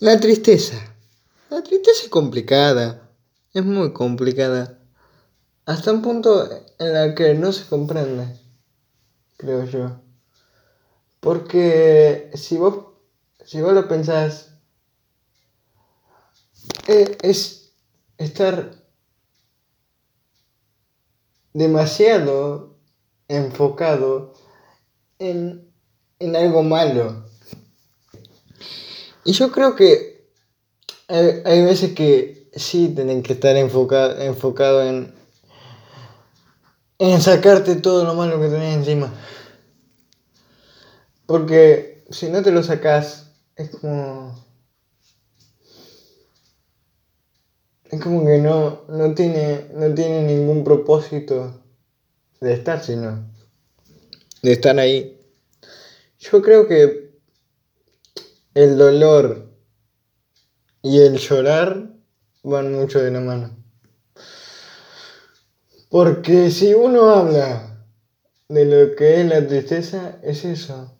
La tristeza. La tristeza es complicada. Es muy complicada. Hasta un punto en el que no se comprende. Creo yo. Porque si vos, si vos lo pensás, eh, es estar demasiado enfocado en, en algo malo. Y yo creo que hay, veces que sí tienen que estar enfocado, enfocado en, en sacarte todo lo malo que tenés encima. Porque si no te lo sacas, es como. Es como que no, no, tiene, no tiene ningún propósito de estar, sino de estar ahí. Yo creo que el dolor y el llorar van mucho de la mano. Porque si uno habla de lo que es la tristeza, es eso,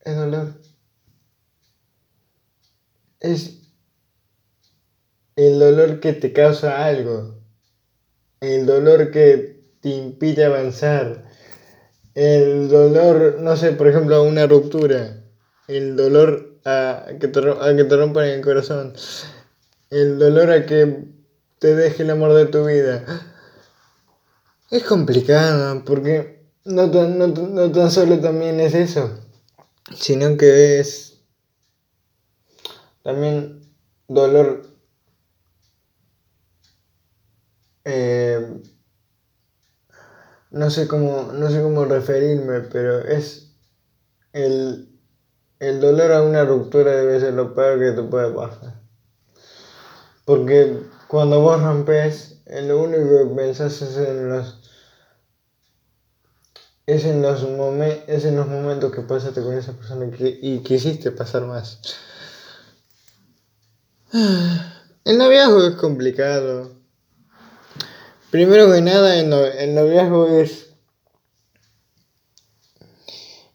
es dolor. Es el dolor que te causa algo, el dolor que te impide avanzar, el dolor, no sé, por ejemplo, una ruptura, el dolor a que, te, a rompan el corazón, el dolor a que te deje el amor de tu vida. Es complicado porque no tan, no, no tan solo también es eso, sino que es también dolor eh, no sé cómo no sé cómo referirme pero es el el dolor a una ruptura debe ser lo peor que te puede pasar. Porque cuando vos rompes, lo único que pensás es en los. Es en los, es en los momentos que pasaste con esa persona y quisiste pasar más. El noviazgo es complicado. Primero que nada, el, el noviazgo es.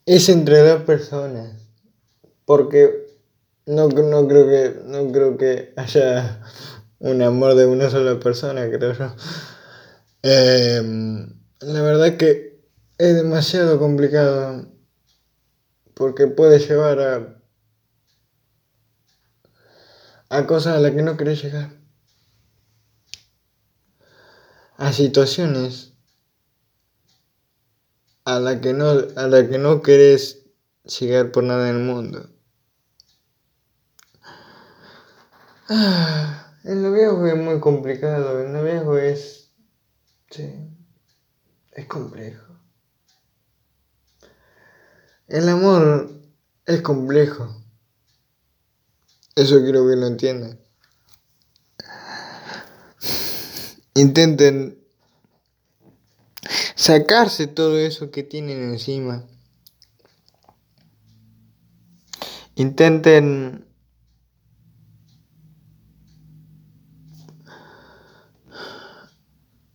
Es entre dos personas porque no, no, creo que, no creo que haya un amor de una sola persona, creo yo. Em, la verdad que es demasiado complicado porque puede llevar a, a cosas a las que no querés llegar. A situaciones a las que no, la que no querés llegar por nada en el mundo. Ah, el noviazgo es muy complicado, el noviazgo es... Sí, es complejo. El amor es complejo. Eso quiero que lo entiendan. Intenten sacarse todo eso que tienen encima. Intenten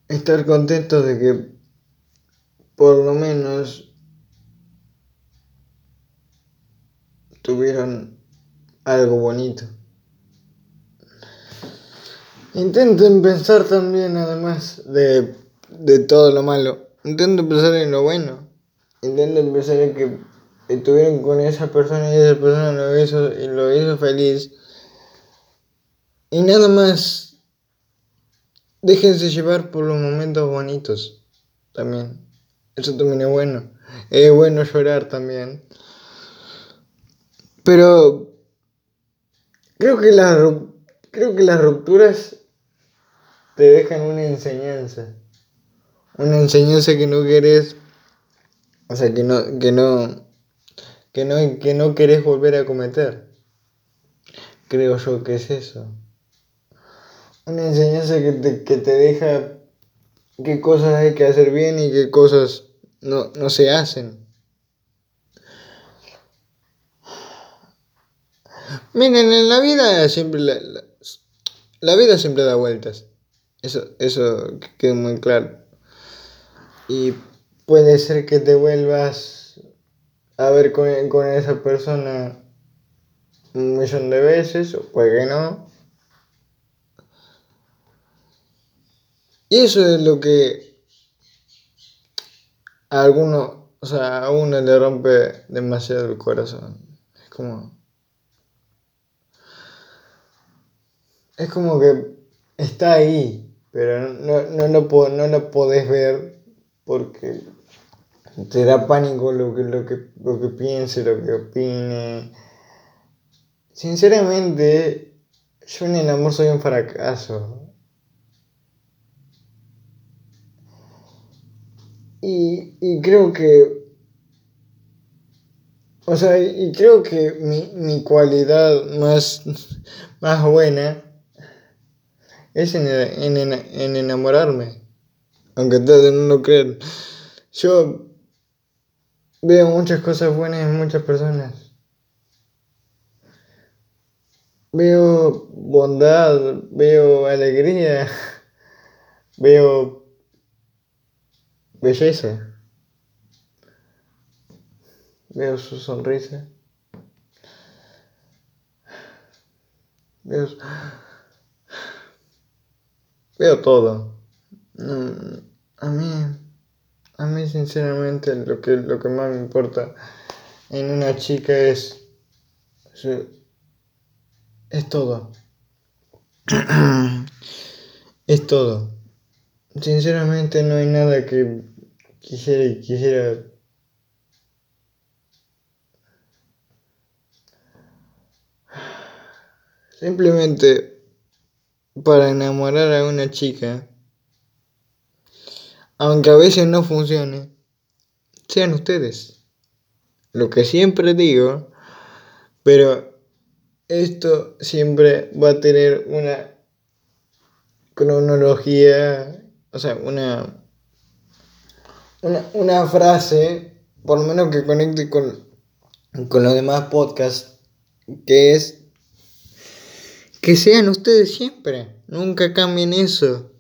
estar contentos de que por lo menos tuvieron algo bonito. Intenten pensar también, además de, de todo lo malo, intenten pensar en lo bueno. Intenten pensar en que estuvieron con esa persona y esa persona lo hizo, y lo hizo feliz. Y nada más déjense llevar por los momentos bonitos también. Eso también es bueno. Es bueno llorar también. Pero creo que, las, creo que las rupturas te dejan una enseñanza. Una enseñanza que no querés. O sea, que no, que no, que no, que no querés volver a cometer. Creo yo que es eso una enseñanza que te, que te deja qué cosas hay que hacer bien y qué cosas no, se hacen. Miren, en la vida siempre la, la, vida siempre da vueltas. Eso, eso queda muy claro. Y puede ser que te vuelvas a ver con, con esa persona un millón de veces, o puede que no. Y eso es lo que a alguno, o sea, a uno le rompe demasiado el corazón. Es como. Es como que está ahí, pero no, no, lo, no lo podés ver porque te da pánico lo que, lo que, lo que piense, lo que opine. Sinceramente, yo en el amor soy un fracaso. Y, y creo que. O sea, y creo que mi, mi cualidad más, más buena es en, en, en enamorarme. Aunque ustedes no lo crean. Yo veo muchas cosas buenas en muchas personas. Veo bondad, veo alegría, veo belleza, veo su sonrisa, veo, veo todo. Mm, a mí a mí sinceramente lo que, lo que más me importa en una chica es... Es todo. es todo. Sinceramente no hay nada que quisiera quisiera simplemente para enamorar a una chica aunque a veces no funcione, sean ustedes. Lo que siempre digo, pero esto siempre va a tener una cronología, o sea, una, una, frase, por lo menos que conecte con, con los demás podcasts, que es que sean ustedes siempre, nunca cambien eso.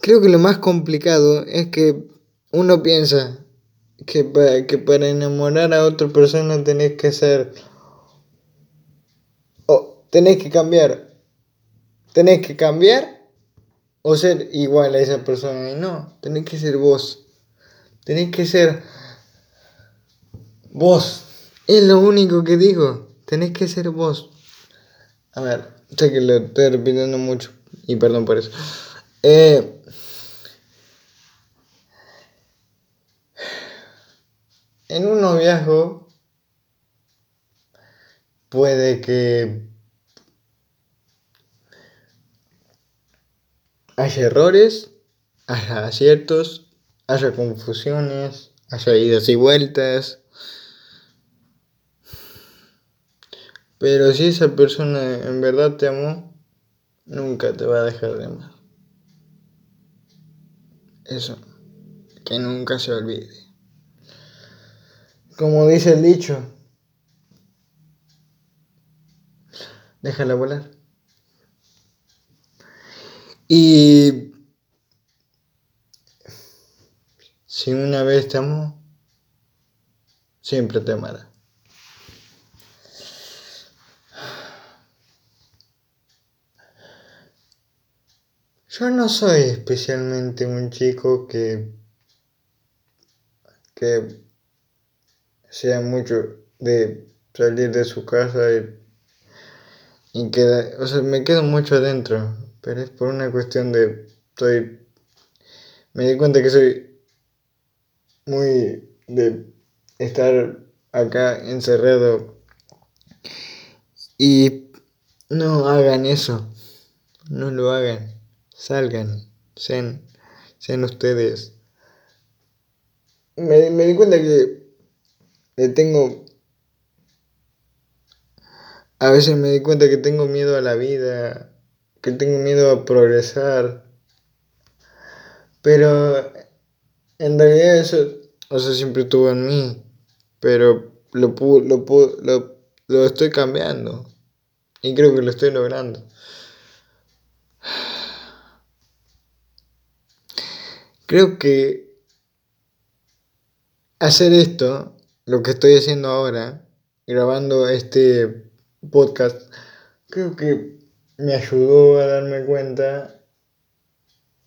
Creo que lo más complicado es que uno piensa que para, que para enamorar a otra persona tenés que ser... Tenés que cambiar. Tenés que cambiar o ser igual a esa persona. Y no, tenés que ser vos. Tenés que ser vos. Es lo único que digo. Tenés que ser vos. A ver, sé que lo estoy repitiendo mucho. Y perdón por eso. Eh, en un noviazgo puede que haya errores, haya aciertos, haya confusiones, haya idas y vueltas. Pero si esa persona en verdad te amó, nunca te va a dejar de amar. Eso, que nunca se olvide. Como dice el dicho, déjala volar. Y si una vez te amó, siempre te amará. Yo no soy especialmente un chico que, que sea mucho de salir de su casa y, y queda, o sea, me quedo mucho adentro, pero es por una cuestión de, soy, me di cuenta que soy muy de estar acá encerrado y no hagan eso, no lo hagan, salgan, sean, sean ustedes. Me, me di cuenta que le tengo... A veces me di cuenta que tengo miedo a la vida, que tengo miedo a progresar. Pero en realidad eso, o sea, siempre estuvo en mí. Pero lo, lo, lo, lo estoy cambiando. Y creo que lo estoy logrando. Creo que hacer esto lo que estoy haciendo ahora grabando este podcast, creo que me ayudó a darme cuenta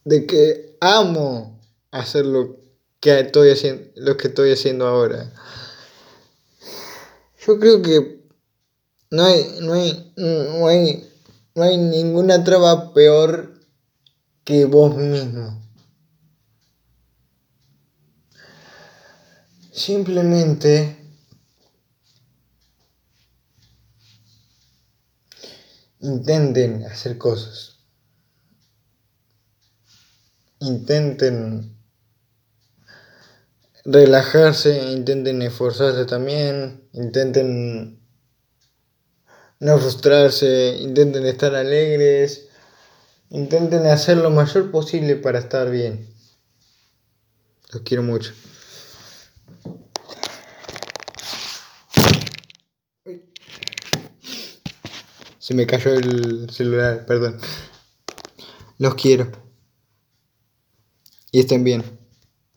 de que amo hacer lo que estoy haciendo, lo que estoy haciendo ahora. Yo creo que no hay, no hay, no hay, no hay ninguna traba peor que vos mismo. Simplemente intenten hacer cosas. Intenten relajarse, intenten esforzarse también, intenten no frustrarse, intenten estar alegres, intenten hacer lo mayor posible para estar bien. Los quiero mucho. Se me cayó el celular, perdón. Los quiero. Y estén bien.